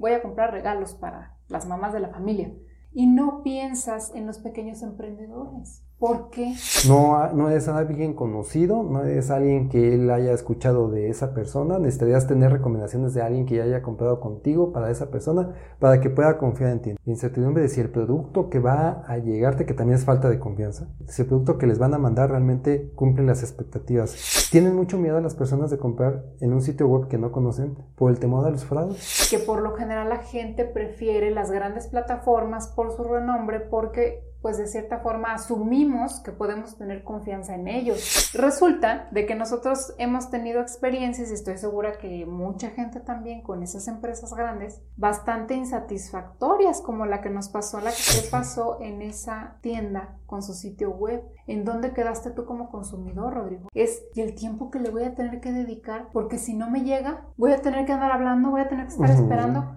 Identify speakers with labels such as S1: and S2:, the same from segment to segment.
S1: voy a comprar regalos para las mamás de la familia. Y no piensas en los pequeños emprendedores. ¿Por qué?
S2: No, no es alguien conocido, no es alguien que él haya escuchado de esa persona. Necesitarías tener recomendaciones de alguien que ya haya comprado contigo para esa persona, para que pueda confiar en ti. La incertidumbre de si el producto que va a llegarte, que también es falta de confianza, si el producto que les van a mandar realmente cumple las expectativas. Tienen mucho miedo a las personas de comprar en un sitio web que no conocen por el temor de los fraudes.
S1: Que por lo general la gente prefiere las grandes plataformas por su renombre porque pues de cierta forma asumimos que podemos tener confianza en ellos. Resulta de que nosotros hemos tenido experiencias y estoy segura que mucha gente también con esas empresas grandes bastante insatisfactorias como la que nos pasó, la que pasó en esa tienda con su sitio web. ¿En dónde quedaste tú como consumidor, Rodrigo? Es el tiempo que le voy a tener que dedicar porque si no me llega, voy a tener que andar hablando, voy a tener que estar esperando.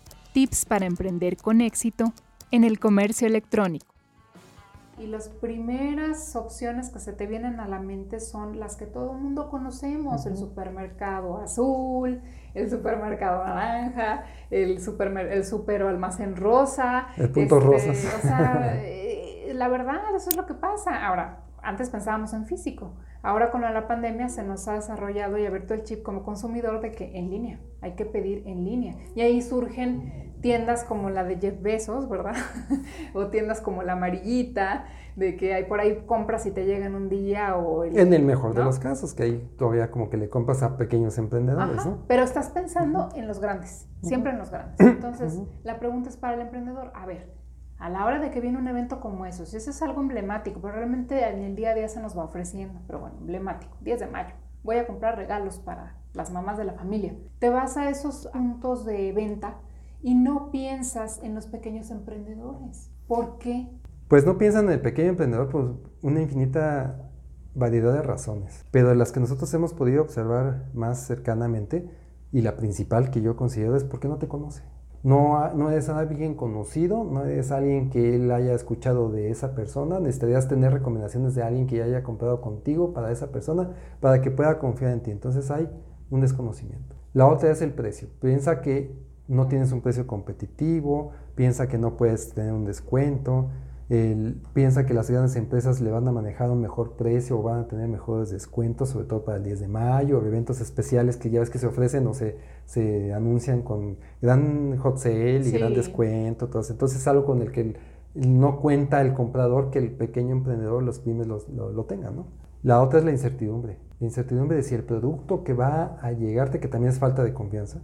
S1: tips para emprender con éxito en el comercio electrónico. Y las primeras opciones que se te vienen a la mente son las que todo el mundo conocemos, el supermercado azul, el supermercado naranja, el super, el super almacén rosa.
S2: El punto
S1: este,
S2: rosas.
S1: O sea, eh, la verdad, eso es lo que pasa. Ahora, antes pensábamos en físico. Ahora con la pandemia se nos ha desarrollado y abierto el chip como consumidor de que en línea, hay que pedir en línea. Y ahí surgen tiendas como la de Jeff Bezos, ¿verdad? o tiendas como la amarillita, de que hay por ahí compras y te llegan un día o...
S2: en el mejor de los casos, que ahí todavía como que le compras a pequeños emprendedores, ¿no?
S1: Pero estás pensando en los grandes, siempre en los grandes. Entonces, la pregunta es para el emprendedor, a ver, a la hora de que viene un evento como eso, si eso es algo emblemático, pero realmente en el día a día se nos va ofreciendo, pero bueno, emblemático, 10 de mayo, voy a comprar regalos para las mamás de la familia. Te vas a esos puntos de venta y no piensas en los pequeños emprendedores. ¿Por qué?
S2: Pues no piensan en el pequeño emprendedor por una infinita variedad de razones, pero las que nosotros hemos podido observar más cercanamente, y la principal que yo considero es porque no te conoce. No, no es alguien conocido, no es alguien que él haya escuchado de esa persona. Necesitarías tener recomendaciones de alguien que ya haya comprado contigo para esa persona, para que pueda confiar en ti. Entonces hay un desconocimiento. La otra es el precio. Piensa que no tienes un precio competitivo, piensa que no puedes tener un descuento, piensa que las grandes empresas le van a manejar un mejor precio o van a tener mejores descuentos, sobre todo para el 10 de mayo, o eventos especiales que ya ves que se ofrecen o se, se anuncian con gran hot sale y gran descuento. Entonces, entonces es algo con el que no cuenta el comprador que el pequeño emprendedor, los pymes lo, lo tengan. ¿no? La otra es la incertidumbre. La incertidumbre de si el producto que va a llegarte, que también es falta de confianza,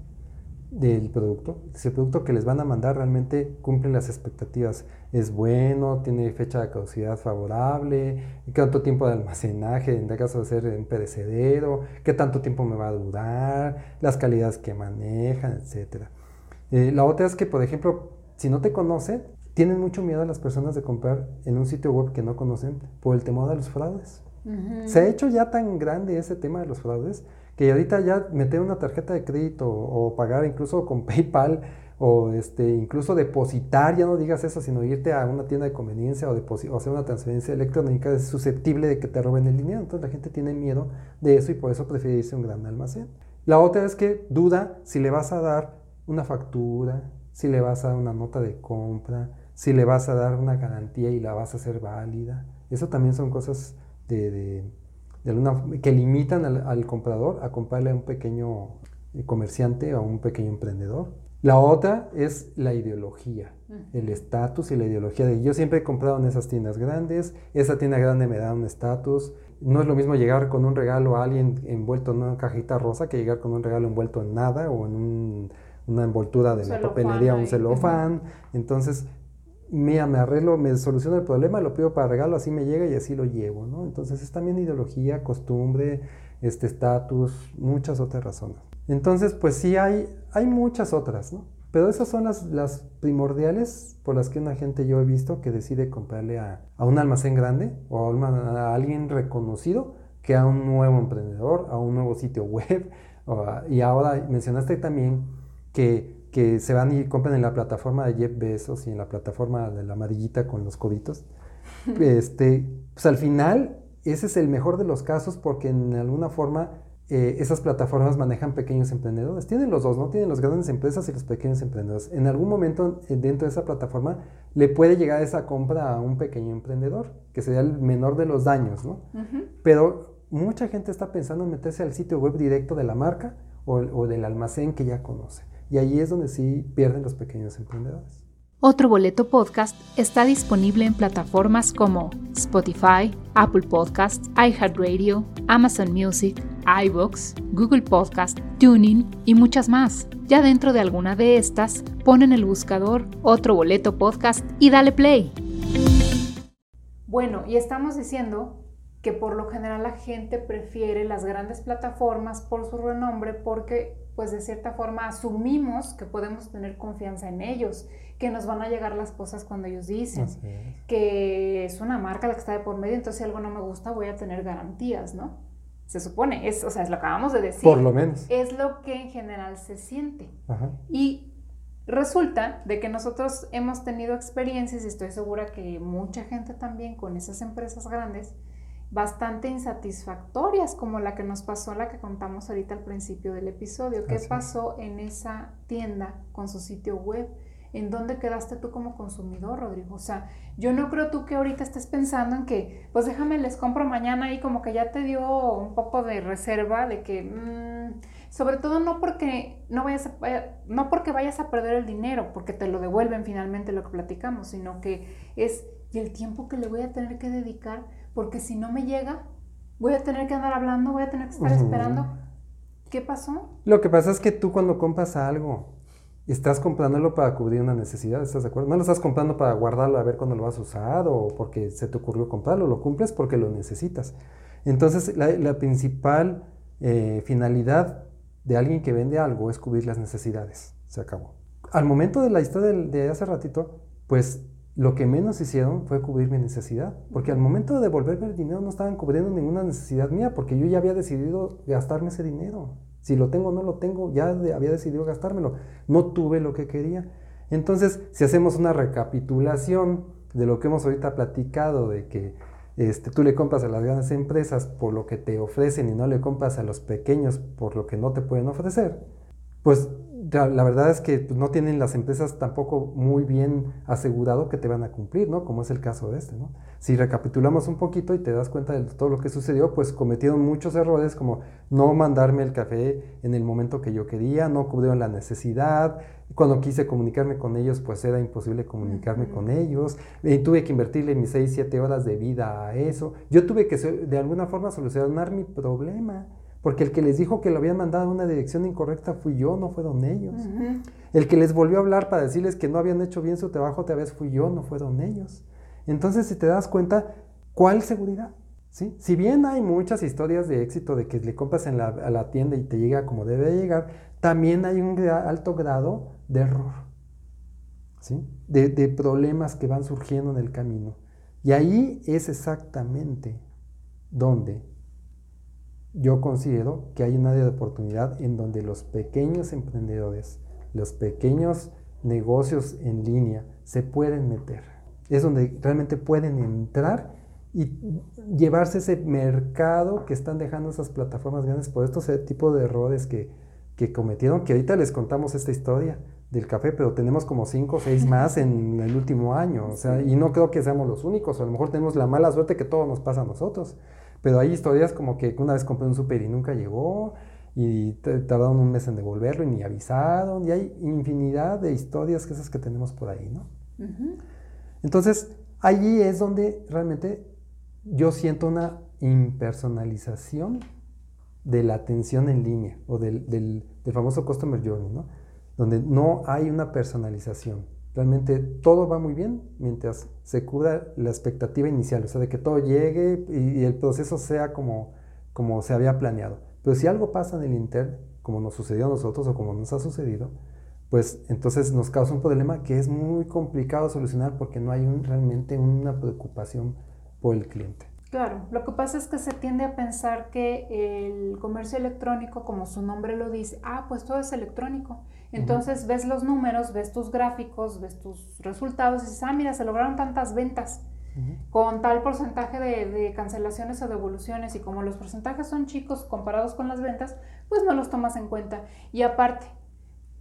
S2: del producto, ese producto que les van a mandar realmente cumple las expectativas. Es bueno, tiene fecha de caducidad favorable, cuánto tiempo de almacenaje, en caso de ser en perecedero, qué tanto tiempo me va a durar, las calidades que manejan, etc. Eh, la otra es que, por ejemplo, si no te conocen, tienen mucho miedo a las personas de comprar en un sitio web que no conocen por el temor de los fraudes. Se ha hecho ya tan grande ese tema de los fraudes que ahorita ya meter una tarjeta de crédito o pagar incluso con PayPal o este, incluso depositar, ya no digas eso, sino irte a una tienda de conveniencia o, o, hacer una transferencia electrónica es susceptible de que te roben el dinero. Entonces la gente tiene miedo de eso y por eso prefiere irse a un gran almacén. La otra es que duda si le vas a dar una factura, si le vas a dar una nota de compra, si le vas a dar una garantía y la vas a hacer válida. Eso también son cosas de que limitan al, comprador a comprarle a un pequeño eh, comerciante o a un pequeño emprendedor. La otra es la ideología, el estatus y la ideología de yo siempre he comprado en esas tiendas grandes, esa tienda grande me da un estatus, no es lo mismo llegar con un regalo a alguien envuelto en una cajita rosa que llegar con un regalo envuelto en nada o en una envoltura de la papelería, un celofán. Entonces, mira, me arreglo, me soluciono el problema, lo pido para regalo, así me llega y así lo llevo, ¿no? Entonces es también ideología, costumbre, este estatus, muchas otras razones. Entonces, pues sí hay, hay muchas otras, ¿no? Pero esas son las, las primordiales por las que una gente yo he visto que decide comprarle a, a un almacén grande o a, alguien reconocido que a un nuevo emprendedor, a un nuevo sitio web. y ahora mencionaste también que, que, se van y compran en la plataforma de Jeff Bezos y en la plataforma de la amarillita con los coditos. este, pues al final, ese es el mejor de los casos porque en alguna forma eh, esas plataformas manejan pequeños emprendedores. Tienen los dos, ¿no? Tienen las grandes empresas y los pequeños emprendedores. En algún momento eh, dentro de esa plataforma le puede llegar esa compra a un pequeño emprendedor, que sería el menor de los daños, ¿no? Pero mucha gente está pensando en meterse al sitio web directo de la marca o, o del almacén que ya conoce. Y ahí es donde sí pierden los pequeños emprendedores.
S1: Otro Boleto Podcast está disponible en plataformas como Spotify, Apple Podcasts, iHeartRadio, Amazon Music, iBooks, Google Podcast, Tuning y muchas más. Ya dentro de alguna de estas, pon en el buscador Otro Boleto Podcast y dale play. Bueno, y estamos diciendo que por lo general la gente prefiere las grandes plataformas por su renombre porque pues de cierta forma asumimos que podemos tener confianza en ellos, que nos van a llegar las cosas cuando ellos dicen, que es una marca la que está de por medio, entonces si algo no me gusta voy a tener garantías, ¿no? Se supone, es, o sea, es lo que acabamos de decir.
S2: Por lo menos.
S1: Es lo que en general se siente. Y resulta de que nosotros hemos tenido experiencias, y estoy segura que mucha gente también con esas empresas grandes, bastante insatisfactorias, como la que nos pasó, la que contamos ahorita al principio del episodio. ¿Qué pasó en esa tienda con su sitio web? ¿En dónde quedaste tú como consumidor, Rodrigo? O sea, yo no creo tú que ahorita estés pensando en que, pues déjame, les compro mañana y como que ya te dio un poco de reserva de que, mm, sobre todo no porque no vayas no porque vayas a perder el dinero, porque te lo devuelven finalmente lo que platicamos, sino que es y el tiempo que le voy a tener que dedicar porque si no me llega, voy a tener que andar hablando, voy a tener que estar esperando. ¿Qué pasó?
S2: Lo que pasa es que tú cuando compras algo, estás comprándolo para cubrir una necesidad, ¿estás de acuerdo? No lo estás comprando para guardarlo a ver cuándo lo vas a usar o porque se te ocurrió comprarlo, lo cumples porque lo necesitas. Entonces, la, principal eh, finalidad de alguien que vende algo es cubrir las necesidades. Se acabó. Al momento de la historia de, de hace ratito, pues lo que menos hicieron fue cubrir mi necesidad, porque al momento de devolverme el dinero no estaban cubriendo ninguna necesidad mía, porque yo ya había decidido gastarme ese dinero. Si lo tengo o no lo tengo, ya había decidido gastármelo. No tuve lo que quería. Entonces, si hacemos una recapitulación de lo que hemos ahorita platicado, de que este, tú le compras a las grandes empresas por lo que te ofrecen y no le compras a los pequeños por lo que no te pueden ofrecer, pues la verdad es que pues, no tienen las empresas tampoco muy bien asegurado que te van a cumplir, ¿no? Como es el caso de este, ¿no? Si recapitulamos un poquito y te das cuenta de todo lo que sucedió, pues cometieron muchos errores como no mandarme el café en el momento que yo quería, no cubrieron la necesidad, cuando quise comunicarme con ellos, pues era imposible comunicarme con ellos, y tuve que invertirle mis 6, 7 horas de vida a eso, yo tuve que de alguna forma solucionar mi problema. Porque el que les dijo que lo habían mandado a una dirección incorrecta fui yo, no fueron ellos. El que les volvió a hablar para decirles que no habían hecho bien su trabajo otra vez fui yo, no fueron ellos. Entonces, si te das cuenta, ¿cuál seguridad? ¿Sí? Si bien hay muchas historias de éxito de que le compras en la, a la tienda y te llega como debe llegar, también hay un alto grado de error, ¿sí? de, de problemas que van surgiendo en el camino. Y ahí es exactamente donde yo considero que hay un área de oportunidad en donde los pequeños emprendedores, los pequeños negocios en línea se pueden meter. Es donde realmente pueden entrar y llevarse ese mercado que están dejando esas plataformas grandes por estos tipo de errores que, que cometieron, que ahorita les contamos esta historia del café, pero tenemos como cinco o seis más en el último año, o sea, y no creo que seamos los únicos, a lo mejor tenemos la mala suerte que todo nos pasa a nosotros. Pero hay historias como que una vez compré un súper y nunca llegó, y tardaron un mes en devolverlo y ni avisaron, y hay infinidad de historias que esas que tenemos por ahí, ¿no? Entonces, allí es donde realmente yo siento una impersonalización de la atención en línea o del, del, del famoso Customer Journey, ¿no? donde no hay una personalización. Realmente todo va muy bien mientras se cura la expectativa inicial, o sea, de que todo llegue y, y el proceso sea como, como se había planeado. Pero si algo pasa en el Inter, como nos sucedió a nosotros o como nos ha sucedido, pues entonces nos causa un problema que es muy complicado solucionar porque no hay un, realmente una preocupación por el cliente.
S1: Claro, lo que pasa es que se tiende a pensar que el comercio electrónico, como su nombre lo dice, ah, pues todo es electrónico. Entonces ves los números, ves tus gráficos, ves tus resultados y dices, ah, mira, se lograron tantas ventas con tal porcentaje de, de, cancelaciones o devoluciones y como los porcentajes son chicos comparados con las ventas, pues no los tomas en cuenta. Y aparte,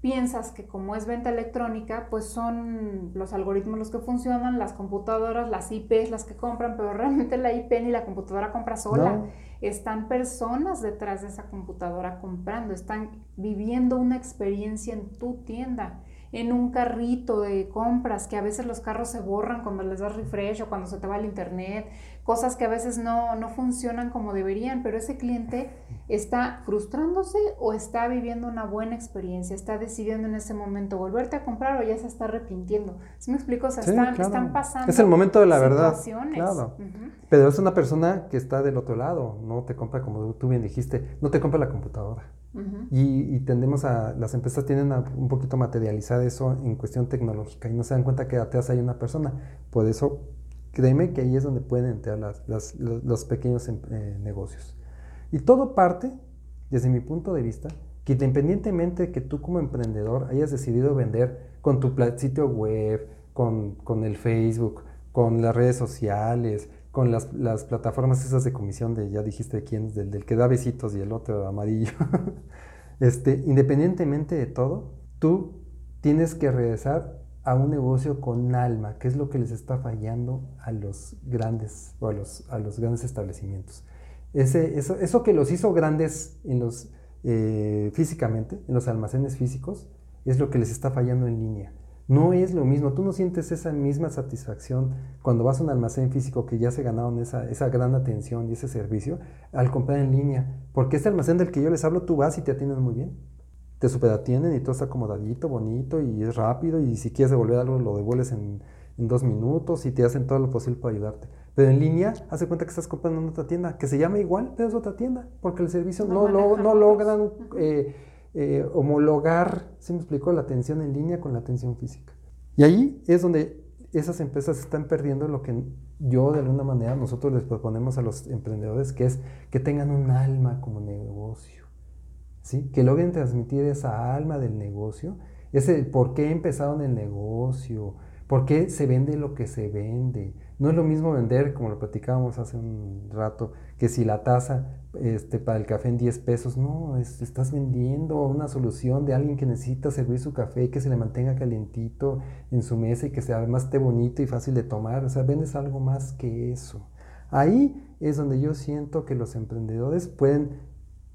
S1: piensas que como es venta electrónica, pues son los algoritmos los que funcionan, las computadoras, las IPs las que compran, pero realmente la IP ni la computadora compra sola. Están personas detrás de esa computadora comprando, están viviendo una experiencia en tu tienda en un carrito de compras, que a veces los carros se borran cuando les das refresh o cuando se te va el internet, cosas que a veces no, no funcionan como deberían, pero ese cliente está frustrándose o está viviendo una buena experiencia, está decidiendo en ese momento volverte a comprar o ya se está arrepintiendo. ¿Sí me explico? O sea, están, están, pasando.
S2: Es el momento de la verdad. Claro. Pero es una persona que está del otro lado, no te compra como tú bien dijiste, no te compra la computadora y, tendemos a, las empresas tienen un poquito materializar eso en cuestión tecnológica y no se dan cuenta que atrás hay una persona. Por eso, créeme que ahí es donde pueden entrar las, los, pequeños em, eh, negocios. Y todo parte, desde mi punto de vista, que independientemente de que tú como emprendedor hayas decidido vender con tu sitio web, con, con el Facebook, con las redes sociales, con las, las, plataformas esas de comisión de, ya dijiste quién, del, del que da besitos y el otro amarillo. este, independientemente de todo, tú tienes que regresar a un negocio con alma, que es lo que les está fallando a los grandes, o a los, a los grandes establecimientos. Ese, eso, eso que los hizo grandes en los, eh, físicamente, en los almacenes físicos, es lo que les está fallando en línea. No es lo mismo, tú no sientes esa misma satisfacción cuando vas a un almacén físico que ya se ganaron esa, esa gran atención y ese servicio al comprar en línea. Porque este almacén del que yo les hablo, tú vas y te atienden muy bien. Te superatienden y todo está acomodadito, bonito y es rápido y si quieres devolver algo lo devuelves en, en dos minutos y te hacen todo lo posible para ayudarte. Pero en línea, hace cuenta que estás comprando en otra tienda, que se llama igual, pero es otra tienda, porque el servicio no, no, no logran... Eh, eh, homologar, se me explicó, la atención en línea con la atención física. Y ahí es donde esas empresas están perdiendo lo que yo de alguna manera nosotros les proponemos a los emprendedores, que es que tengan un alma como negocio, ¿sí? que logren transmitir esa alma del negocio, ese por qué empezaron el negocio, por qué se vende lo que se vende. No es lo mismo vender, como lo platicábamos hace un rato, que si la tasa este, para el café en 10 pesos, no, estás vendiendo una solución de alguien que necesita servir su café y que se le mantenga calientito en su mesa y que sea además esté bonito y fácil de tomar, o sea, vendes algo más que eso. Ahí es donde yo siento que los emprendedores pueden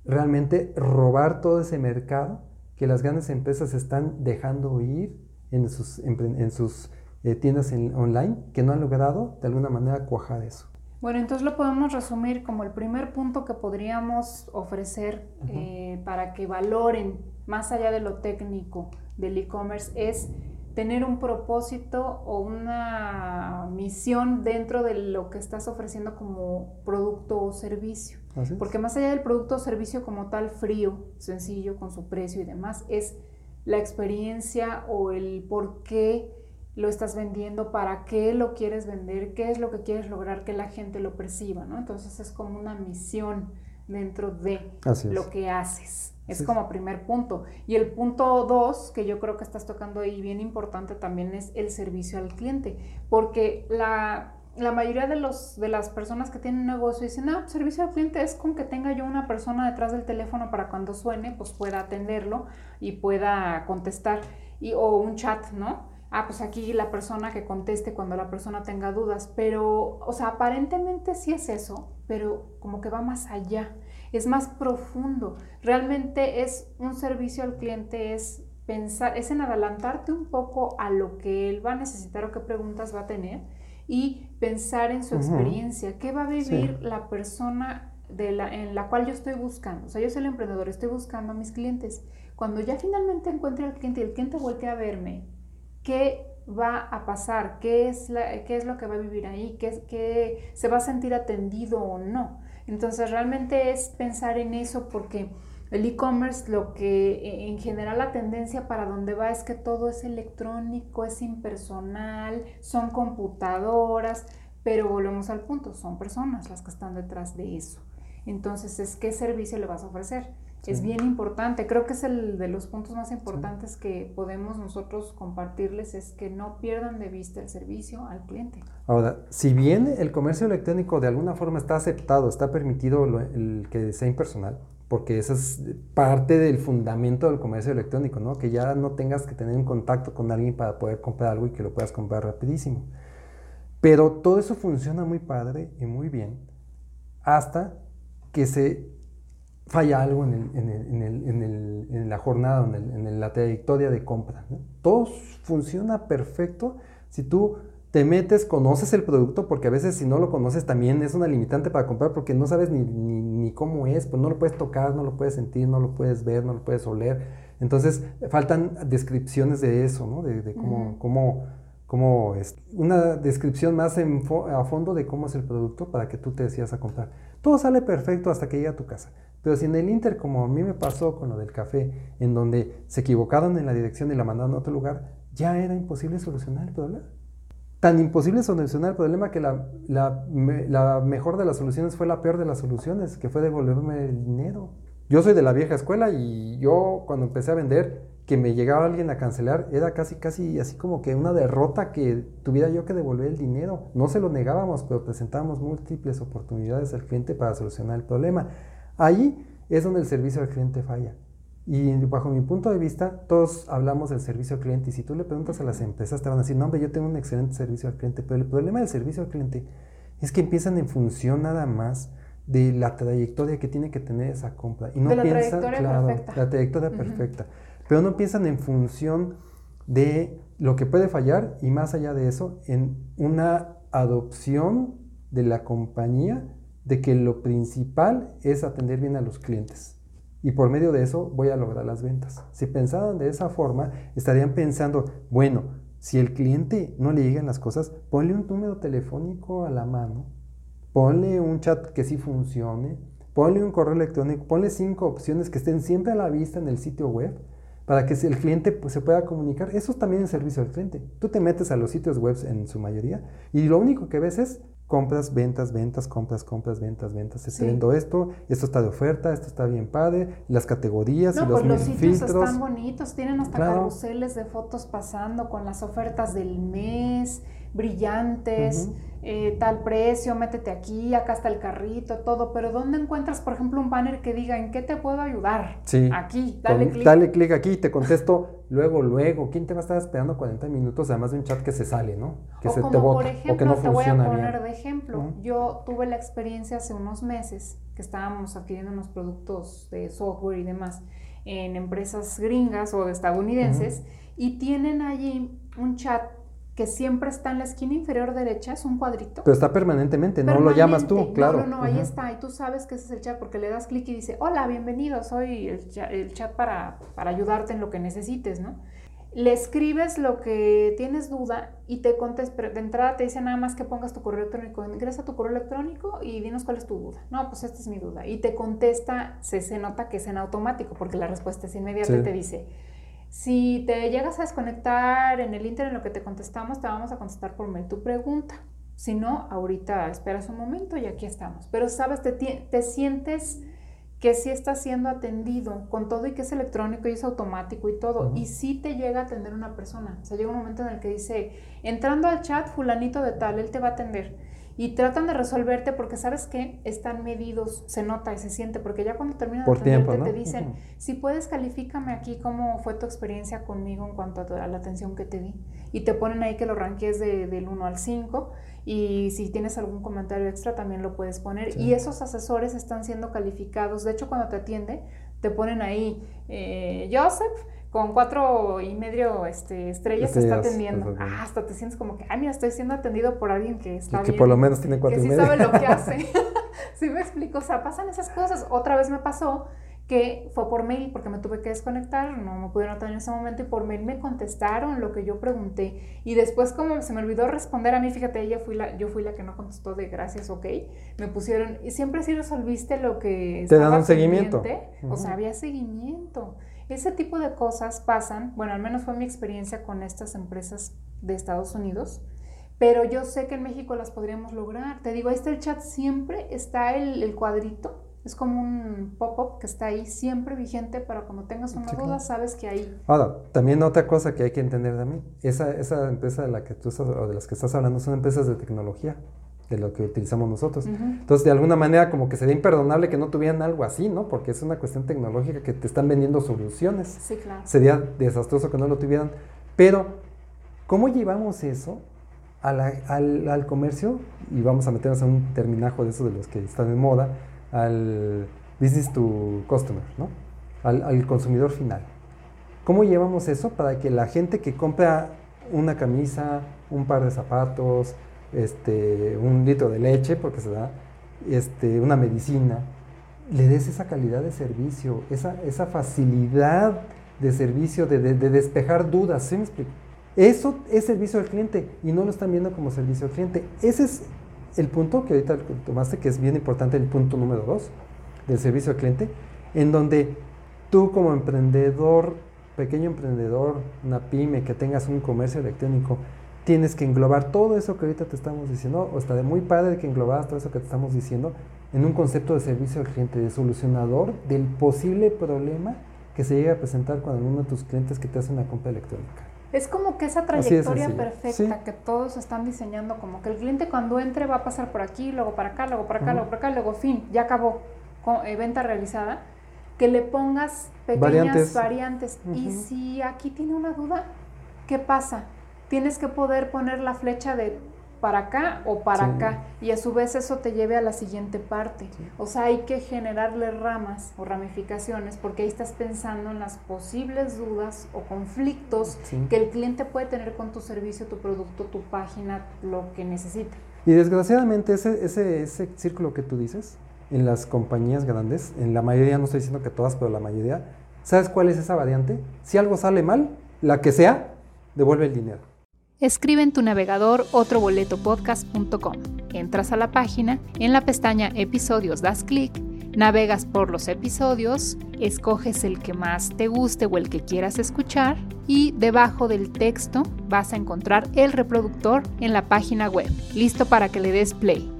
S2: realmente robar todo ese mercado que las grandes empresas están dejando ir en sus, en sus eh, tiendas online que no han logrado de alguna manera cuajar eso.
S1: Bueno, entonces lo podemos resumir como el primer punto que podríamos ofrecer eh, para que valoren más allá de lo técnico del e-commerce es tener un propósito o una misión dentro de lo que estás ofreciendo como producto o servicio. Porque más allá del producto o servicio como tal frío, sencillo, con su precio y demás, es la experiencia o el por qué lo estás vendiendo, para qué lo quieres vender, qué es lo que quieres lograr que la gente lo perciba, ¿no? Entonces es como una misión dentro de lo que haces. Es como primer punto. Y el punto dos, que yo creo que estás tocando ahí bien importante también, es el servicio al cliente. Porque la, la mayoría de, los, de las personas que tienen negocio dicen, ah, servicio al cliente es con que tenga yo una persona detrás del teléfono para cuando suene, pues pueda atenderlo y pueda contestar. Y, o un chat, ¿no? Ah, pues aquí la persona que conteste cuando la persona tenga dudas, pero, o sea, aparentemente sí es eso, pero como que va más allá, es más profundo. Realmente es un servicio al cliente, es pensar, es en adelantarte un poco a lo que él va a necesitar o qué preguntas va a tener y pensar en su experiencia, qué va a vivir la persona de la, en la cual yo estoy buscando. O sea, yo soy el emprendedor, estoy buscando a mis clientes. Cuando ya finalmente encuentre al cliente y el cliente voltea a verme, ¿qué va a pasar? ¿Qué es, la, qué es lo que va a vivir ahí? ¿Qué, ¿Qué se va a sentir atendido o no? Entonces, realmente es pensar en eso porque el e-commerce, lo que e, en general la tendencia para donde va es que todo es electrónico, es impersonal, son computadoras, pero volvemos al punto, son personas las que están detrás de eso. Entonces, es qué servicio le vas a ofrecer. Es bien importante, creo que es el de los puntos más importantes que podemos nosotros compartirles, es que no pierdan de vista el servicio al cliente.
S2: Ahora, si bien el comercio electrónico de alguna forma está aceptado, está permitido el que sea impersonal, porque esa es parte del fundamento del comercio electrónico, ¿no? Que ya no tengas que tener un contacto con alguien para poder comprar algo y que lo puedas comprar rapidísimo. Pero todo eso funciona muy padre y muy bien hasta que se falla algo en, en, la jornada, en, la trayectoria de compra. Todo funciona perfecto si tú te metes, conoces el producto, porque a veces si no lo conoces también es una limitante para comprar porque no sabes ni, ni, cómo es, pues no lo puedes tocar, no lo puedes sentir, no lo puedes ver, no lo puedes oler. Entonces faltan descripciones de eso, ¿no? De, cómo, cómo, cómo, es. Una descripción más a fondo de cómo es el producto para que tú te decidas a comprar. Todo sale perfecto hasta que llega a tu casa. Pero si en el Inter, como a mí me pasó con lo del café, en donde se equivocaron en la dirección y la mandaron a otro lugar, ya era imposible solucionar el problema tan imposible solucionar el problema que la, la, mejor de las soluciones fue la peor de las soluciones, que fue devolverme el dinero. Yo soy de la vieja escuela y yo cuando empecé a vender, que me llegaba alguien a cancelar, era casi, casi así como que una derrota que tuviera yo que devolver el dinero. No se lo negábamos, pero presentábamos múltiples oportunidades al cliente para solucionar el problema. Ahí es donde el servicio al cliente falla. Y bajo mi punto de vista, todos hablamos del servicio al cliente y si tú le preguntas a las empresas te van a decir, no hombre, yo tengo un excelente servicio al cliente, pero el problema del servicio al cliente es que empiezan en función nada más de la trayectoria que tiene que tener esa compra. Y no
S1: de la
S2: piensan,
S1: trayectoria
S2: claro,
S1: perfecta.
S2: la trayectoria perfecta, pero no piensan en función de lo que puede fallar y más allá de eso, en una adopción de la compañía de que lo principal es atender bien a los clientes. Y por medio de eso voy a lograr las ventas. Si pensaran de esa forma, estarían pensando, bueno, si el cliente no le llegan las cosas, ponle un número telefónico a la mano, ponle un chat que sí funcione, ponle un correo electrónico, ponle cinco opciones que estén siempre a la vista en el sitio web para que el cliente pues, se pueda comunicar. Eso es también el servicio al cliente. Tú te metes a los sitios web en su mayoría y lo único que ves es compras, ventas, ventas, compras, compras, ventas, ventas. Estoy viendo esto, esto está de oferta, esto está bien padre, las categorías y los,
S1: pues los sitios están bonitos, tienen hasta carruseles de fotos pasando con las ofertas del mes, brillantes. Eh, tal precio, métete aquí, acá está el carrito, todo, pero ¿dónde encuentras, por ejemplo, un banner que diga en qué te puedo ayudar?
S2: Sí.
S1: Aquí, dale clic.
S2: Dale clic aquí y te contesto luego, luego. ¿Quién te va a estar esperando 40 minutos además de un chat que se sale, ¿no? Que
S1: o
S2: se
S1: como
S2: te bota,
S1: por ejemplo,
S2: o que no
S1: te voy a poner
S2: bien.
S1: de ejemplo. Yo tuve la experiencia hace unos meses que estábamos adquiriendo unos productos de software y demás en empresas gringas o estadounidenses y tienen allí un chat que siempre está en la esquina inferior derecha, es un cuadrito.
S2: Pero está permanentemente, no lo llamas tú, claro.
S1: No, no, no, ahí está, y tú sabes que ese es el chat porque le das clic y dice, hola, bienvenido, soy el chat, el chat para, para ayudarte en lo que necesites, ¿no? Le escribes lo que tienes duda y te contesta, pero de entrada te dice nada más que pongas tu correo electrónico, ingresa tu correo electrónico y dinos cuál es tu duda. No, pues esta es mi duda. Y te contesta, se, se nota que es en automático porque la respuesta es inmediata y te dice, si te llegas a desconectar en el Inter en lo que te contestamos, te vamos a contestar por mail tu pregunta. Si no, ahorita esperas un momento y aquí estamos. Pero sabes, te, te sientes que sí está siendo atendido con todo y que es electrónico y es automático y todo. Y sí te llega a atender una persona. O sea, llega un momento en el que dice, entrando al chat, fulanito de tal, él te va a atender. Y tratan de resolverte porque sabes que están medidos, se nota y se siente, porque ya cuando terminan de
S2: Por tiempo,
S1: atenderte
S2: ¿no?
S1: te dicen, si puedes, califícame aquí cómo fue tu experiencia conmigo en cuanto a, tu- a la atención que te di. Y te ponen ahí que lo ranquees de- del 1 al 5 y si tienes algún comentario extra también lo puedes poner.
S2: Sí.
S1: Y esos asesores están siendo calificados. De hecho, cuando te atiende, te ponen ahí, eh, Joseph, con cuatro y medio este, estrellas te está atendiendo. Ah, hasta te sientes como que, ay, mira, estoy siendo atendido por alguien que está
S2: que por lo menos tiene cuatro
S1: que
S2: y
S1: sí
S2: medio.
S1: sabe lo que hace. sí me explico, o sea, pasan esas cosas. Otra vez me pasó que fue por mail porque me tuve que desconectar, no me pudieron atender en ese momento y por mail me contestaron lo que yo pregunté y después como se me olvidó responder a mí, fíjate, ella fui la, yo fui la que no contestó de gracias, ok, me pusieron y siempre sí resolviste lo que
S2: te dan un seguimiento,
S1: o sea, había seguimiento. Ese tipo de cosas pasan, bueno, al menos fue mi experiencia con estas empresas de Estados Unidos, pero yo sé que en México las podríamos lograr. Te digo, ahí está el chat, siempre está el, el cuadrito es como un pop-up que está ahí siempre vigente para cuando tengas una duda, sabes que ahí.
S2: Ahora, también otra cosa que hay que entender también, esa, esa empresa de la que tú estás, o de las que estás hablando son empresas de tecnología, de lo que utilizamos nosotros. Entonces, de alguna manera, como que sería imperdonable que no tuvieran algo así, ¿no? Porque es una cuestión tecnológica que te están vendiendo soluciones.
S1: Sí, claro.
S2: Sería desastroso que no lo tuvieran. Pero, ¿cómo llevamos eso al, al comercio? Y vamos a meternos a un terminajo de esos de los que están en moda al business to customer, ¿no? Al, al, consumidor final. ¿Cómo llevamos eso para que la gente que compra una camisa, un par de zapatos, este, un litro de leche, porque se da, este, una medicina, le des esa calidad de servicio, esa, esa facilidad de servicio, de, de, de despejar dudas, ¿sí? Eso es servicio al cliente y no lo están viendo como servicio al cliente. Ese es el punto que ahorita tomaste, que es bien importante, el punto número dos del servicio al cliente, en donde tú como emprendedor, pequeño emprendedor, una pyme, que tengas un comercio electrónico, tienes que englobar todo eso que ahorita te estamos diciendo, o está de muy padre que englobas todo eso que te estamos diciendo, en un concepto de servicio al cliente, de solucionador del posible problema que se llegue a presentar cuando uno de tus clientes que te hace una compra electrónica.
S1: Es como que esa trayectoria perfecta ¿Sí? que todos están diseñando, como que el cliente cuando entre va a pasar por aquí, luego para acá, luego para acá, uh -huh. luego para acá, luego fin, ya acabó, con, eh, venta realizada, que le pongas pequeñas variantes. variantes. Uh -huh. Y si aquí tiene una duda, ¿qué pasa? Tienes que poder poner la flecha de para acá o para sí. acá y a su vez eso te lleve a la siguiente parte. Sí. O sea, hay que generarle ramas o ramificaciones porque ahí estás pensando en las posibles dudas o conflictos sí. que el cliente puede tener con tu servicio, tu producto, tu página, lo que necesita.
S2: Y desgraciadamente ese, ese, ese círculo que tú dices, en las compañías grandes, en la mayoría, no estoy diciendo que todas, pero la mayoría, ¿sabes cuál es esa variante? Si algo sale mal, la que sea, devuelve el dinero.
S1: Escribe en tu navegador otroboletopodcast.com. Entras a la página, en la pestaña Episodios das clic, navegas por los episodios, escoges el que más te guste o el que quieras escuchar y debajo del texto vas a encontrar el reproductor en la página web, listo para que le des play.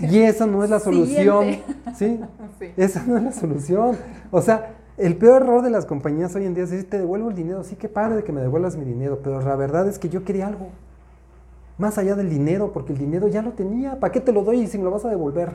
S2: Y esa no es la solución. ¿sí? ¿sí? Esa no es la solución. O sea, el peor error de las compañías hoy en día es decir, te devuelvo el dinero, sí que padre de que me devuelvas mi dinero, pero la verdad es que yo quería algo. Más allá del dinero, porque el dinero ya lo tenía, ¿para qué te lo doy si me lo vas a devolver?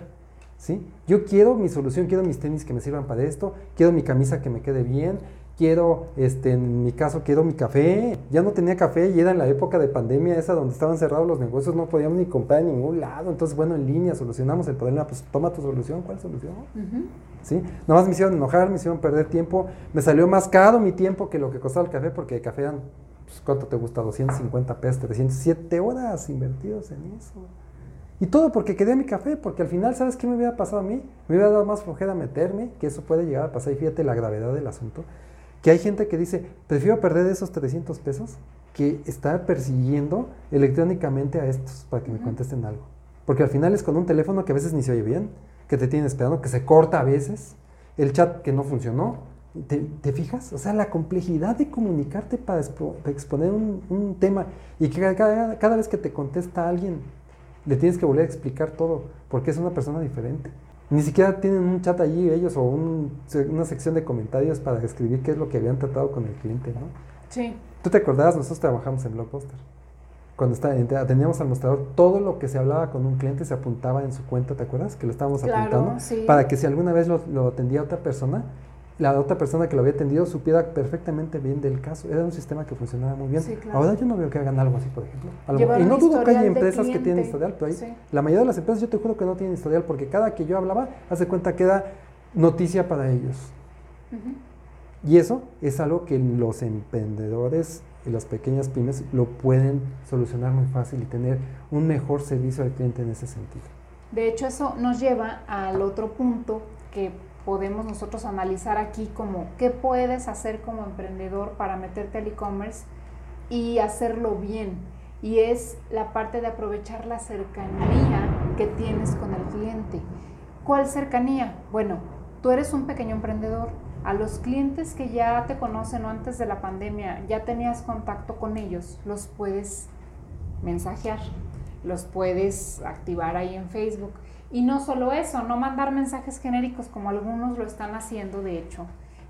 S2: ¿Sí? Yo quiero mi solución, quiero mis tenis que me sirvan para esto, quiero mi camisa que me quede bien, quiero, este, en mi caso, quiero mi café. Ya no tenía café y era en la época de pandemia esa donde estaban cerrados los negocios, no podíamos ni comprar en ningún lado. Entonces, bueno, en línea solucionamos el problema, pues toma tu solución, ¿cuál solución? Uh -huh. ¿Sí? Nomás me hicieron enojar, me hicieron perder tiempo, me salió más caro mi tiempo que lo que costaba el café, porque el café eran, pues, ¿cuánto te gusta? 250 pesos, 307 horas invertidos en eso. Y todo porque quería mi café, porque al final, ¿sabes qué me hubiera pasado a mí? Me hubiera dado más flojera meterme, que eso puede llegar a pasar, y fíjate la gravedad del asunto, que hay gente que dice, prefiero perder esos 300 pesos que estar persiguiendo electrónicamente a estos para que uh -huh. me contesten algo. Porque al final es con un teléfono que a veces ni se oye bien, que te tienen esperando, que se corta a veces, el chat que no funcionó. ¿Te, te fijas? O sea, la complejidad de comunicarte para, expo para exponer un, un, tema y que cada, cada vez que te contesta alguien le tienes que volver a explicar todo, porque es una persona diferente. Ni siquiera tienen un chat allí ellos o un, una sección de comentarios para escribir qué es lo que habían tratado con el cliente, ¿no?
S1: Sí.
S2: ¿Tú te acordabas? Nosotros trabajamos en Blockbuster. Cuando está, teníamos al mostrador, todo lo que se hablaba con un cliente se apuntaba en su cuenta, ¿te acuerdas? Que lo estábamos
S1: claro,
S2: apuntando.
S1: Sí.
S2: Para que si alguna vez lo, lo atendía otra persona, la otra persona que lo había atendido supiera perfectamente bien del caso. Era un sistema que funcionaba muy bien.
S1: Sí, claro.
S2: Ahora yo no veo que hagan algo así, por ejemplo. Algo, y no dudo que haya empresas que tienen historial, pero hay, sí. la mayoría de las empresas yo te juro que no tienen historial, porque cada que yo hablaba, hace cuenta que era noticia para ellos. Y eso es algo que los emprendedores y las pequeñas pymes lo pueden solucionar muy fácil y tener un mejor servicio al cliente en ese sentido.
S1: De hecho, eso nos lleva al otro punto que podemos nosotros analizar aquí como qué puedes hacer como emprendedor para meterte al e-commerce y hacerlo bien. Y es la parte de aprovechar la cercanía que tienes con el cliente. ¿Cuál cercanía? Bueno, tú eres un pequeño emprendedor. A los clientes que ya te conocen o antes de la pandemia, ya tenías contacto con ellos, los puedes mensajear, los puedes activar ahí en Facebook y no solo eso, no mandar mensajes genéricos como algunos lo están haciendo, de hecho,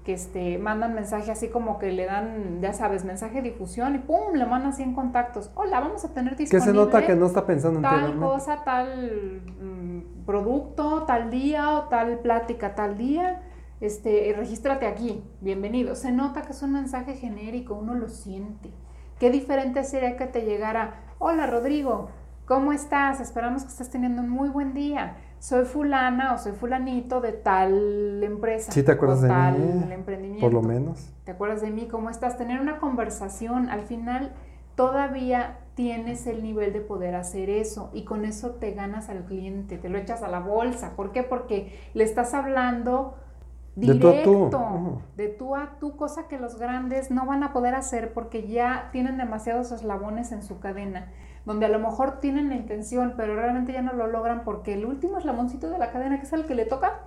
S1: que este, mandan mensaje así como que le dan, ya sabes, mensaje de difusión y pum, le mandan 100 contactos. Hola, vamos a tener disponible.
S2: Que se nota que no está pensando en
S1: tal cosa, tal mm, producto, tal día o tal plática, tal día. Este, regístrate aquí, bienvenido. Se nota que es un mensaje genérico, uno lo siente. Qué diferente sería que te llegara, hola Rodrigo, ¿Cómo estás? Esperamos que estés teniendo un muy buen día. Soy fulana o soy fulanito de tal empresa.
S2: Sí, te acuerdas de
S1: tal
S2: mí.
S1: Emprendimiento.
S2: Por lo menos.
S1: ¿Te acuerdas de mí? ¿Cómo estás? Tener una conversación. Al final todavía tienes el nivel de poder hacer eso y con eso te ganas al cliente, te lo echas a la bolsa. ¿Por qué? Porque le estás hablando directo, de tú, a tú. de tú a tú, cosa que los grandes no van a poder hacer porque ya tienen demasiados eslabones en su cadena donde a lo mejor tienen la intención, pero realmente ya no lo logran porque el último eslaboncito de la cadena, que es el que le toca,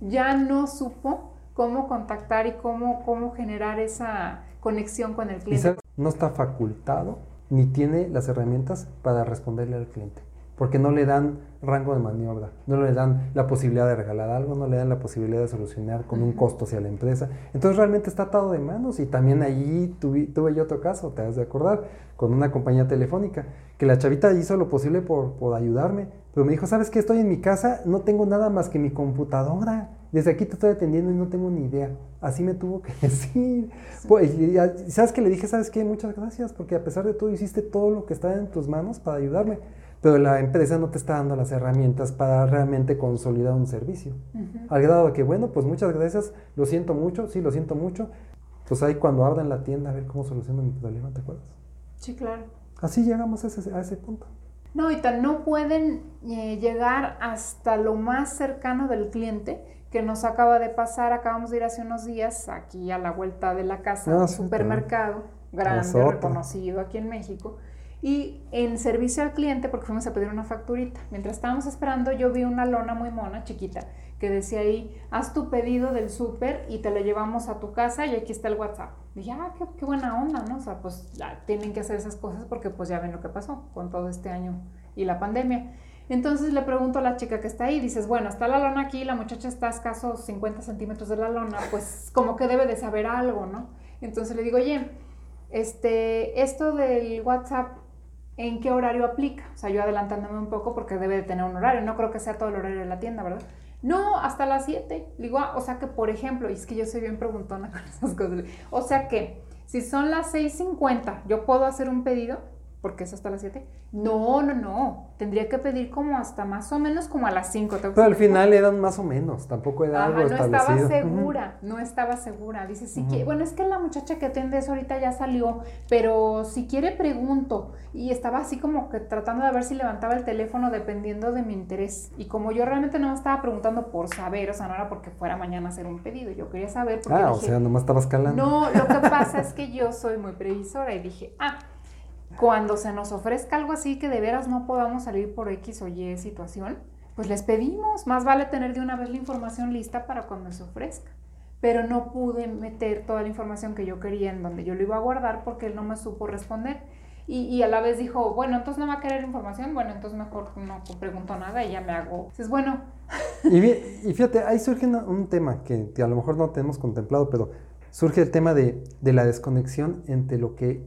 S1: ya no supo cómo contactar y cómo, cómo generar esa conexión con el cliente.
S2: No está facultado ni tiene las herramientas para responderle al cliente porque no le dan rango de maniobra, no le dan la posibilidad de regalar algo, no le dan la posibilidad de solucionar con un costo hacia la empresa. Entonces realmente está atado de manos y también allí tuve, tuve yo otro caso, te has de acordar, con una compañía telefónica, que la chavita hizo lo posible por, por ayudarme, pero me dijo, ¿sabes qué? Estoy en mi casa, no tengo nada más que mi computadora. Desde aquí te estoy atendiendo y no tengo ni idea. Así me tuvo que decir. Pues, ¿Sabes qué? Le dije, ¿sabes qué? Muchas gracias, porque a pesar de todo hiciste todo lo que estaba en tus manos para ayudarme pero la empresa no te está dando las herramientas para realmente consolidar un servicio. Al grado de que, bueno, pues muchas gracias, lo siento mucho, sí, lo siento mucho. Pues ahí cuando abran la tienda a ver cómo solucionan mi problema, ¿te acuerdas?
S1: Sí, claro.
S2: Así llegamos a ese, a ese punto.
S1: No, y tan no pueden eh, llegar hasta lo más cercano del cliente que nos acaba de pasar. Acabamos de ir hace unos días aquí a la vuelta de la casa, ah, un supermercado grande, reconocido aquí en México y en servicio al cliente, porque fuimos a pedir una facturita. Mientras estábamos esperando, yo vi una lona muy mona, chiquita, que decía ahí, haz tu pedido del súper y te lo llevamos a tu casa y aquí está el WhatsApp. dije, ah, qué, buena onda, ¿no? O sea, pues ya tienen que hacer esas cosas porque pues ya ven lo que pasó con todo este año y la pandemia. Entonces le pregunto a la chica que está ahí, dices, bueno, está la lona aquí, la muchacha está a escasos 50 centímetros de la lona, pues como que debe de saber algo, ¿no? Entonces le digo, oye, este, esto del WhatsApp en qué horario aplica. O sea, yo adelantándome un poco porque debe de tener un horario. No creo que sea todo el horario de la tienda, ¿verdad? No, hasta las 7. Digo, ah, o sea que, por ejemplo, y es que yo soy bien preguntona con esas cosas. O sea que, si son las 6.50, ¿yo puedo hacer un pedido? Porque es hasta las 7. No, no, no. Tendría que pedir como hasta más o menos como a las 5.
S2: Pero al final eran más o menos, tampoco era algo
S1: no estaba segura, no estaba segura. Dice, sí que, bueno, es que la muchacha que atiende eso ahorita ya salió, pero si quiere pregunto. Y estaba así como que tratando de ver si levantaba el teléfono dependiendo de mi interés. Y como yo realmente no me estaba preguntando por saber, o sea, no era porque fuera mañana a hacer un pedido, yo quería saber.
S2: Porque ah, o sea, nomás estabas calando.
S1: No, lo que pasa es que yo soy muy previsora y dije, ah, cuando se nos ofrezca algo así que de veras no podamos salir por X o Y situación, pues les pedimos, más vale tener de una vez la información lista para cuando se ofrezca. Pero no pude meter toda la información que yo quería en donde yo lo iba a guardar porque él no me supo responder. Y, a la vez dijo, bueno, entonces no va a querer información, bueno, entonces mejor no pregunto nada y ya me hago. Entonces, bueno.
S2: Y, y fíjate, ahí surge un tema que, a lo mejor no tenemos contemplado, pero surge el tema de, de la desconexión entre lo que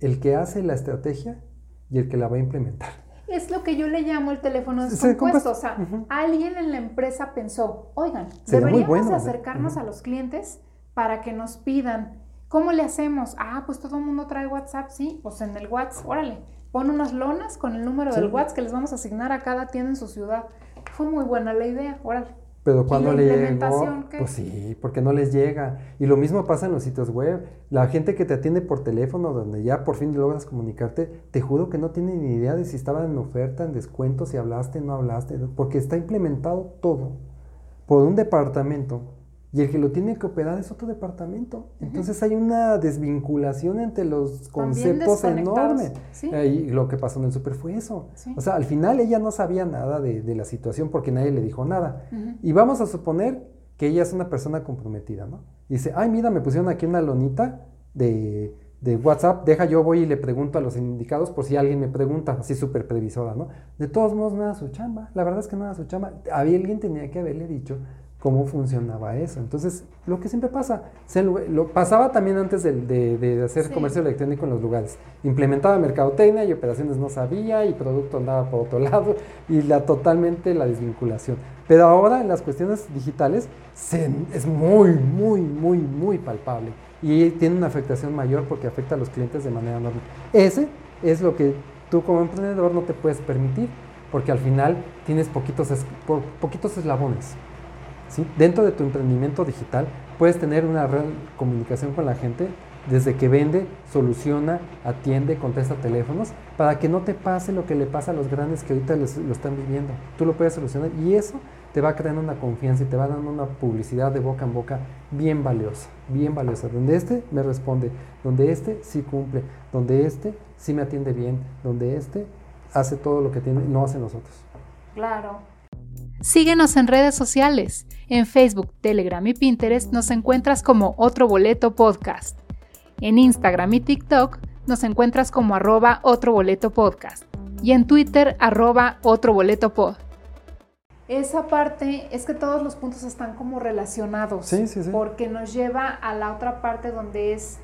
S2: el que hace la estrategia y el que la va a implementar.
S1: Es lo que yo le llamo el teléfono descompuesto. O sea, alguien en la empresa pensó, oigan, deberíamos acercarnos a los clientes para que nos pidan, ¿cómo le hacemos? Ah, pues todo el mundo trae WhatsApp, sí, pues en el WhatsApp, órale, pon unas lonas con el número del WhatsApp que les vamos a asignar a cada tienda en su ciudad. Fue muy buena la idea, órale.
S2: Pero cuando le llegó,
S1: qué?
S2: pues sí, porque no les llega. Y lo mismo pasa en los sitios web. La gente que te atiende por teléfono, donde ya por fin logras comunicarte, te juro que no tiene ni idea de si estaban en oferta, en descuento, si hablaste, no hablaste, porque está implementado todo por un departamento y el que lo tiene que operar es otro departamento. Entonces hay una desvinculación entre los conceptos enorme.
S1: sí.
S2: Eh, Y lo que pasó en el super fue eso.
S1: Sí.
S2: O sea, al final ella no sabía nada de, de la situación porque nadie le dijo nada. Y vamos a suponer que ella es una persona comprometida, ¿no? Dice, ay, mira, me pusieron aquí una lonita de, de WhatsApp, deja yo voy y le pregunto a los indicados por si alguien me pregunta, así súper previsora, ¿no? De todos modos no era su chamba, la verdad es que no era su chamba. Había alguien tenía que haberle dicho cómo funcionaba eso. Entonces, lo que siempre pasa, se lo, lo pasaba también antes del- de, de hacer
S1: Sí.
S2: comercio electrónico en los lugares. Implementaba mercadotecnia y operaciones no sabía y producto andaba por otro lado y la totalmente la desvinculación. Pero ahora en las cuestiones digitales se- es muy, muy, muy, muy palpable y tiene una afectación mayor porque afecta a los clientes de manera enorme. Ese es lo que tú como emprendedor no te puedes permitir porque al final tienes poquitos, es- po- poquitos eslabones. Dentro de tu emprendimiento digital puedes tener una real comunicación con la gente desde que vende, soluciona, atiende, contesta teléfonos, para que no te pase lo que le pasa a los grandes que ahorita les- lo están viviendo. Tú lo puedes solucionar y eso te va creando una confianza y te va dando una publicidad de boca en boca bien valiosa, bien valiosa, donde este me responde, donde este sí cumple, donde este sí me atiende bien, donde este hace todo lo que tiene, no hace nosotros.
S1: Claro.
S3: Síguenos en redes sociales. En Facebook, Telegram y Pinterest nos encuentras como Otro Boleto Podcast. En Instagram y TikTok nos encuentras como arroba Otro Boleto Podcast. Y en Twitter, arroba Otro Boleto Pod.
S1: Esa parte es que todos los puntos están como relacionados.
S2: Sí, sí, sí.
S1: Porque nos lleva a la otra parte donde es,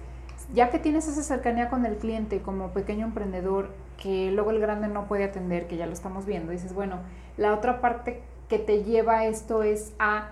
S1: ya que tienes esa cercanía con el cliente como pequeño emprendedor, que luego el grande no puede atender, que ya lo estamos viendo, dices, bueno, la otra parte que te lleva esto es a,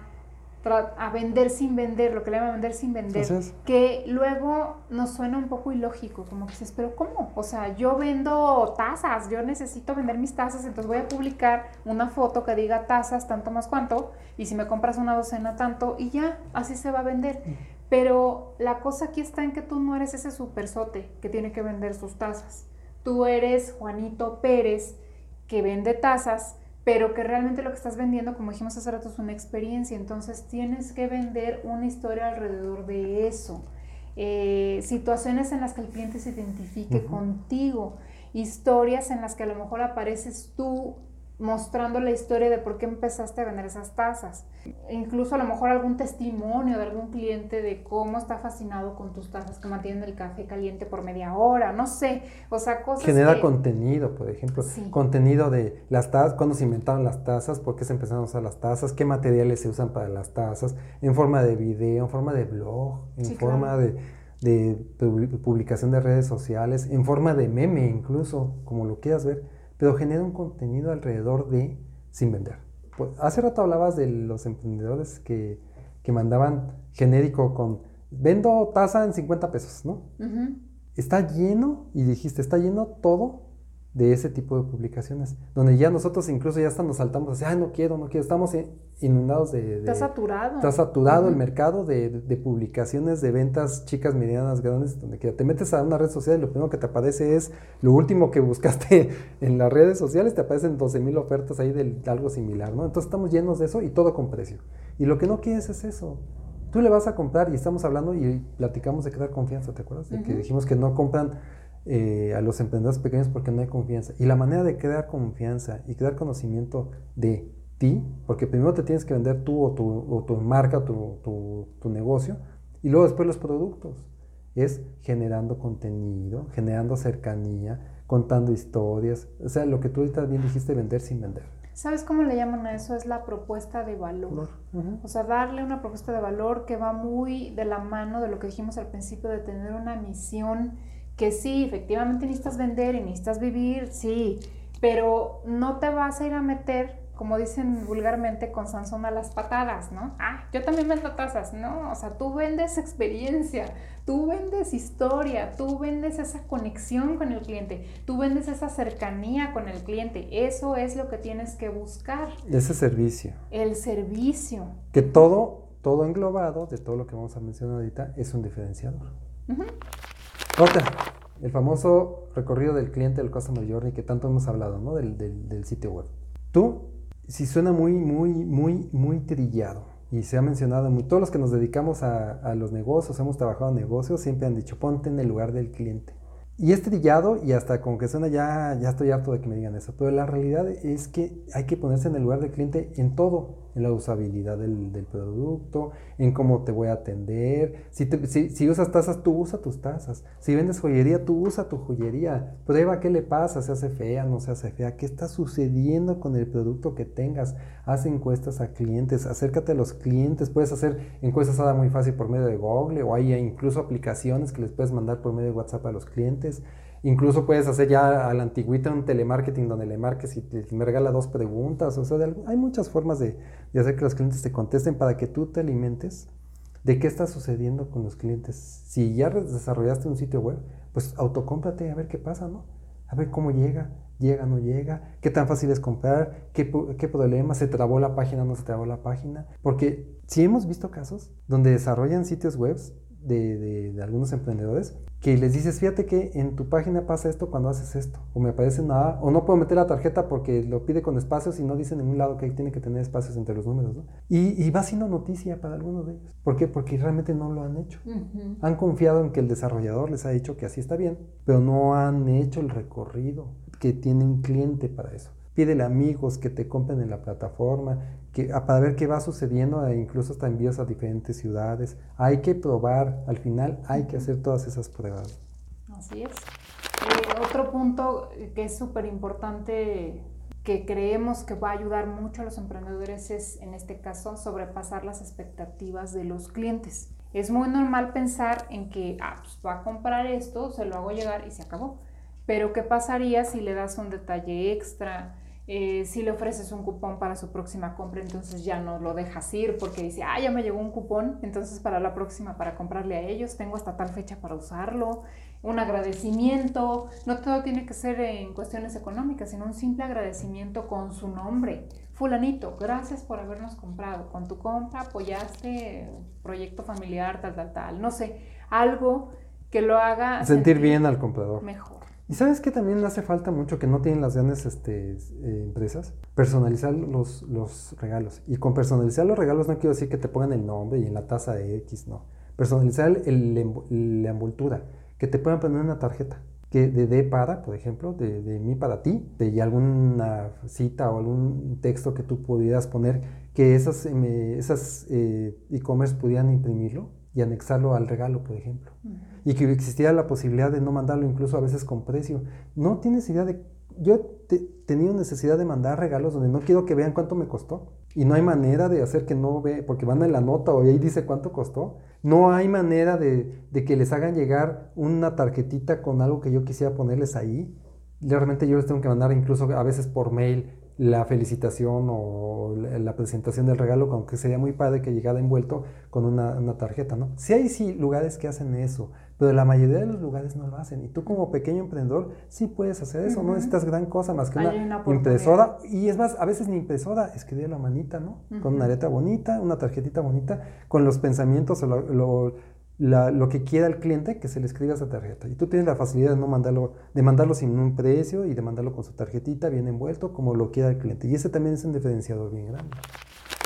S1: a vender sin vender, lo que le llaman vender sin vender, que luego nos suena un poco ilógico, como que dices, pero ¿cómo? O sea, yo vendo tazas, yo necesito vender mis tazas, entonces voy a publicar una foto que diga tazas, tanto más cuánto, y si me compras una docena, tanto, y ya, así se va a vender. Pero la cosa aquí está en que tú no eres ese supersote que tiene que vender sus tazas. Tú eres Juanito Pérez que vende tazas, pero que realmente lo que estás vendiendo, como dijimos hace rato, es una experiencia. Entonces tienes que vender una historia alrededor de eso. Eh, situaciones en las que el cliente se identifique contigo. Historias en las que a lo mejor apareces tú mostrando la historia de por qué empezaste a vender esas tazas. Incluso a lo mejor algún testimonio de algún cliente de cómo está fascinado con tus tazas que mantienen el café caliente por media hora, no sé, o sea, cosas
S2: Genera
S1: que-
S2: contenido, por ejemplo,
S1: Sí.
S2: contenido de las tazas, cuándo se inventaron las tazas, por qué se empezaron a usar las tazas, qué materiales se usan para las tazas, en forma de video, en forma de blog, en
S1: Sí,
S2: forma
S1: claro.
S2: de, de publi- publicación de redes sociales, en forma de meme incluso, como lo quieras ver, pero genera un contenido alrededor de sin vender. Pues, hace rato hablabas de los emprendedores que, que mandaban genérico con vendo taza en 50 pesos, ¿no? Está lleno, y dijiste, está lleno todo de ese tipo de publicaciones, donde ya nosotros incluso ya hasta nos saltamos así, ay, no quiero, no quiero, estamos in- inundados de... de-
S1: Está saturado.
S2: está saturado el mercado de, de publicaciones de ventas chicas, medianas, grandes, donde que te metes a una red social y lo primero que te aparece es lo último que buscaste en las redes sociales, te aparecen 12 mil ofertas ahí de algo similar, ¿no? Entonces estamos llenos de eso y todo con precio. Y lo que no quieres es eso. Tú le vas a comprar y estamos hablando y platicamos de crear confianza, ¿te acuerdas? De que dijimos que no compran eh, a los emprendedores pequeños porque no hay confianza. Y la manera de crear confianza y crear conocimiento de ti, porque primero te tienes que vender tú o tu, o tu marca, tu, tu, tu negocio, y luego después los productos. Es generando contenido, generando cercanía, contando historias. O sea, lo que tú ahorita bien dijiste, vender sin vender.
S1: ¿Sabes cómo le llaman a eso? Es la propuesta de valor. O sea, darle una propuesta de valor que va muy de la mano de lo que dijimos al principio, de tener una misión que sí, efectivamente necesitas vender y necesitas vivir, sí, pero no te vas a ir a meter como dicen vulgarmente, con Sansón a las patadas, ¿no? Ah, yo también vendo tazas, ¿no? O sea, tú vendes experiencia, tú vendes historia, tú vendes esa conexión con el cliente, tú vendes esa cercanía con el cliente. Eso es lo que tienes que buscar.
S2: Ese servicio.
S1: El servicio.
S2: Que todo, todo englobado de todo lo que vamos a mencionar ahorita es un diferenciador. Otra, el famoso recorrido del cliente del Customer Journey que tanto hemos hablado, ¿no? Del, del, sitio web. Tú, si suena muy, muy, muy, muy trillado y se ha mencionado muy, todos los que nos dedicamos a, a los negocios, hemos trabajado en negocios, siempre han dicho, ponte en el lugar del cliente. Y es trillado y hasta como que suena ya, ya estoy harto de que me digan eso, pero la realidad es que hay que ponerse en el lugar del cliente en todo en la usabilidad del, del, producto, en cómo te voy a atender. Si, si, usas tazas, tú usa tus tazas. Si vendes joyería, tú usa tu joyería. Prueba qué le pasa, se hace fea, no se hace fea, qué está sucediendo con el producto que tengas. Haz encuestas a clientes, acércate a los clientes. Puedes hacer encuestas ahora muy fácil por medio de Google o hay incluso aplicaciones que les puedes mandar por medio de WhatsApp a los clientes. Incluso puedes hacer ya a la antigüita un telemarketing donde le marques y te, regala dos preguntas. O sea, hay muchas formas de, hacer que los clientes te contesten para que tú te alimentes de qué está sucediendo con los clientes. Si ya desarrollaste un sitio web, pues autocómprate a ver qué pasa, ¿no? A ver cómo llega, llega, no llega, qué tan fácil es comprar, qué, qué problema, se trabó la página, no se trabó la página. Porque si hemos visto casos donde desarrollan sitios web de, de, de, algunos emprendedores que les dices, fíjate que en tu página pasa esto cuando haces esto, o me aparece nada, o no puedo meter la tarjeta porque lo pide con espacios y no dice en ningún lado que tiene que tener espacios entre los números, ¿no? Y, y va siendo noticia para algunos de ellos. ¿Por qué? Porque realmente no lo han hecho. Han confiado en que el desarrollador les ha dicho que así está bien, pero no han hecho el recorrido, que tiene un cliente para eso. Pídele amigos que te compren en la plataforma, que, para ver qué va sucediendo, e incluso hasta envíos a diferentes ciudades. Hay que probar, al final hay que hacer todas esas pruebas.
S1: Así es. Eh, otro punto que es súper importante que creemos que va a ayudar mucho a los emprendedores es, en este caso, sobrepasar las expectativas de los clientes. Es muy normal pensar en que, ah, pues va a comprar esto, se lo hago llegar y se acabó. Pero ¿qué pasaría si le das un detalle extra? Eh, si le ofreces un cupón para su próxima compra, entonces ya no lo dejas ir porque dice, ah, ya me llegó un cupón, entonces para la próxima, para comprarle a ellos, tengo hasta tal fecha para usarlo, un agradecimiento, no todo tiene que ser en cuestiones económicas, sino un simple agradecimiento con su nombre. Fulanito, gracias por habernos comprado. Con tu compra apoyaste proyecto familiar, tal, tal, tal. No sé, algo que lo haga
S2: sentir bien al comprador.
S1: Mejor.
S2: ¿Y sabes qué también hace falta mucho que no tienen las grandes este, eh, empresas? Personalizar los, los, regalos. Y con personalizar los regalos no quiero decir que te pongan el nombre y en la taza de X, no. Personalizar el, la envoltura, que te puedan poner una tarjeta que de, de para, por ejemplo, de, de, mí para ti, de alguna cita o algún texto que tú pudieras poner, que esas esas eh, e-commerce pudieran imprimirlo y anexarlo al regalo, por ejemplo. Y que existiera la posibilidad de no mandarlo incluso a veces con precio. No tienes idea de... Yo he tenido necesidad de mandar regalos donde no quiero que vean cuánto me costó. Y no hay manera de hacer que no ve, porque van en la nota o ahí dice cuánto costó. No hay manera de, de que les hagan llegar una tarjetita con algo que yo quisiera ponerles ahí. Realmente yo les tengo que mandar incluso a veces por mail la felicitación o la presentación del regalo, aunque sería muy padre que llegara envuelto con una, una, tarjeta, ¿no? Sí hay sí lugares que hacen eso, pero la mayoría de los lugares no lo hacen. Y tú como pequeño emprendedor sí puedes hacer eso, no necesitas gran cosa más que una, impresora. Y es más, a veces ni impresora, escribir la manita, ¿no? Con una letra bonita, una tarjetita bonita, con los pensamientos o lo, lo que quiera el cliente que se le escriba esa tarjeta. Y tú tienes la facilidad de no mandarlo, de mandarlo sin un precio y de mandarlo con su tarjetita bien envuelto, como lo quiera el cliente. Y ese también es un diferenciador bien grande.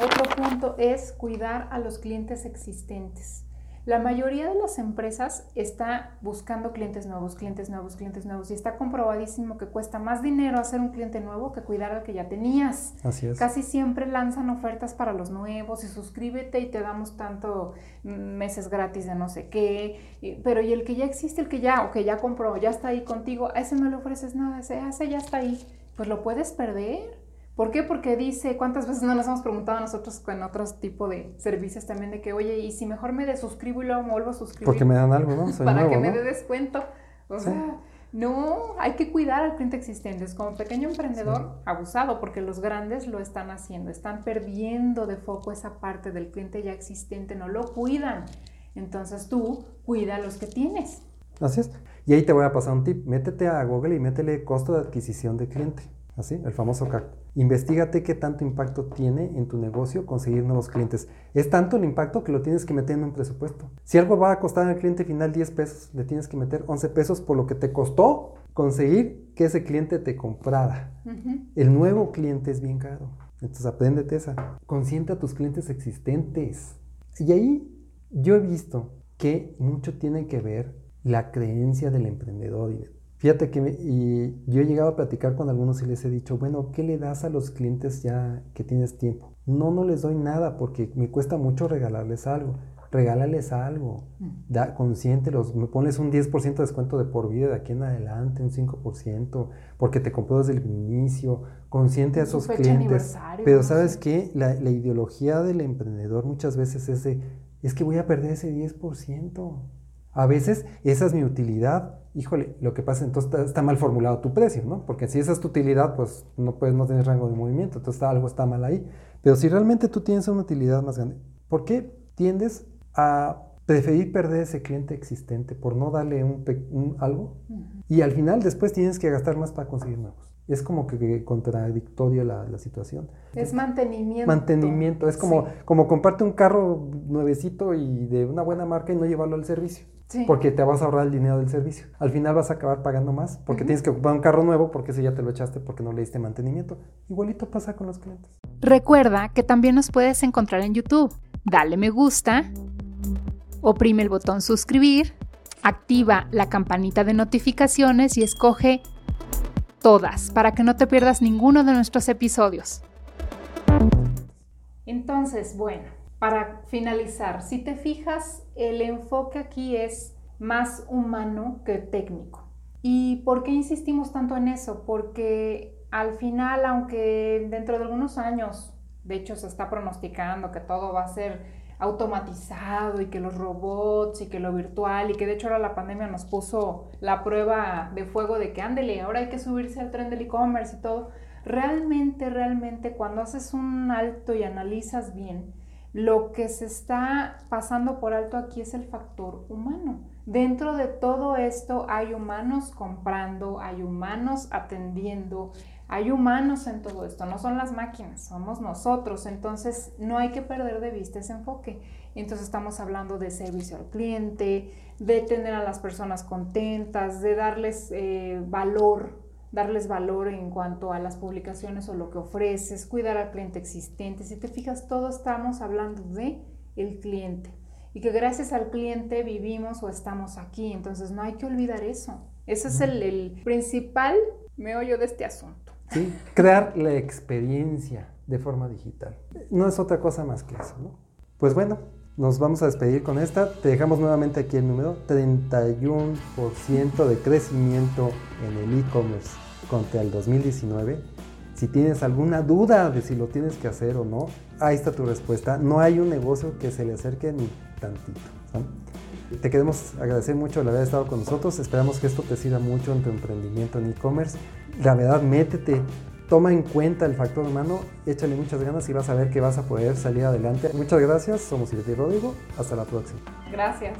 S1: Otro punto es cuidar a los clientes existentes. La mayoría de las empresas está buscando clientes nuevos, clientes nuevos, clientes nuevos y está comprobadísimo que cuesta más dinero hacer un cliente nuevo que cuidar al que ya tenías.
S2: Así es.
S1: Casi siempre lanzan ofertas para los nuevos y suscríbete y te damos tanto meses gratis de no sé qué, pero y el que ya existe, el que ya o que ya compró, ya está ahí contigo, a ese no le ofreces nada, ese, ese ya está ahí, pues lo puedes perder. ¿Por qué? Porque dice, ¿cuántas veces no nos hemos preguntado a nosotros con otros tipo de servicios también de que, oye, y si mejor me desuscribo y luego me vuelvo a suscribir?
S2: Porque me dan algo, ¿no?
S1: para que me dé descuento. O sea, No, hay que cuidar al cliente existente. Es como pequeño emprendedor abusado, porque los grandes lo están haciendo, están perdiendo de foco esa parte del cliente ya existente, no lo cuidan. Entonces tú cuida a los que tienes.
S2: Así es. Y ahí te voy a pasar un tip. Métete a Google y métele costo de adquisición de cliente. Así, el famoso CAC. Investígate qué tanto impacto tiene en tu negocio conseguir nuevos clientes. Es tanto el impacto que lo tienes que meter en un presupuesto. Si algo va a costar al cliente final 10 pesos, le tienes que meter 11 pesos por lo que te costó conseguir que ese cliente te comprara. El nuevo cliente es bien caro. Entonces apréndete esa. Consiente a tus clientes existentes. Y ahí yo he visto que mucho tiene que ver la creencia del emprendedor. Fíjate que y yo he llegado a platicar con algunos y les he dicho, bueno, ¿qué le das a los clientes ya que tienes tiempo? No, no les doy nada porque me cuesta mucho regalarles algo. Regálales algo, mm. da, consiéntelos, me pones un 10% de descuento de por vida de aquí en adelante, un 5%, porque te compró desde el inicio, consiente a esos clientes. Pero ¿sabes qué? La, la ideología del emprendedor muchas veces es de, es que voy a perder ese 10%. A veces esa es mi utilidad. Híjole, lo que pasa entonces está, mal formulado tu precio, ¿no? Porque si esa es tu utilidad, pues no puedes no tener rango de movimiento, entonces algo está mal ahí. Pero si realmente tú tienes una utilidad más grande, ¿por qué tiendes a preferir perder ese cliente existente por no darle un, algo? Y al final después tienes que gastar más para conseguir nuevos. Es como que, contradictoria la, situación.
S1: Es mantenimiento.
S2: Mantenimiento. Es como, como comprarte un carro nuevecito y de una buena marca y no llevarlo al servicio. Porque te vas a ahorrar el dinero del servicio. Al final vas a acabar pagando más porque tienes que ocupar un carro nuevo porque ese ya te lo echaste porque no le diste mantenimiento. Igualito pasa con los clientes.
S3: Recuerda que también nos puedes encontrar en YouTube. Dale me gusta, oprime el botón suscribir, activa la campanita de notificaciones y escoge todas para que no te pierdas ninguno de nuestros episodios.
S1: Entonces, bueno, para finalizar, si te fijas, el enfoque aquí es más humano que técnico. ¿Y por qué insistimos tanto en eso? Porque al final, aunque dentro de algunos años, de hecho se está pronosticando que todo va a ser automatizado y que los robots y que lo virtual y que de hecho ahora la pandemia nos puso la prueba de fuego de que ándele, ahora hay que subirse al tren del e-commerce y todo. Realmente, realmente cuando haces un alto y analizas bien, lo que se está pasando por alto aquí es el factor humano. Dentro de todo esto hay humanos comprando, hay humanos atendiendo, hay humanos en todo esto, no son las máquinas, somos nosotros. Entonces no hay que perder de vista ese enfoque. Entonces estamos hablando de servicio al cliente, de tener a las personas contentas, de darles eh, valor darles valor en cuanto a las publicaciones o lo que ofreces, cuidar al cliente existente. Si te fijas, todos estamos hablando de el cliente y que gracias al cliente vivimos o estamos aquí. Entonces no hay que olvidar eso. Ese es el, el principal meollo de este asunto.
S2: Crear la experiencia de forma digital. No es otra cosa más que eso, ¿no? Pues bueno, nos vamos a despedir con esta. Te dejamos nuevamente aquí el número 31% de crecimiento en el e-commerce contra el 2019. Si tienes alguna duda de si lo tienes que hacer o no, ahí está tu respuesta. No hay un negocio que se le acerque ni tantito. Te queremos agradecer mucho el haber estado con nosotros. Esperamos que esto te sirva mucho en tu emprendimiento en e-commerce. La verdad, métete, toma en cuenta el factor humano, échale muchas ganas y vas a ver que vas a poder salir adelante. Muchas gracias. Somos Silvia y Rodrigo. Hasta la próxima.
S1: Gracias.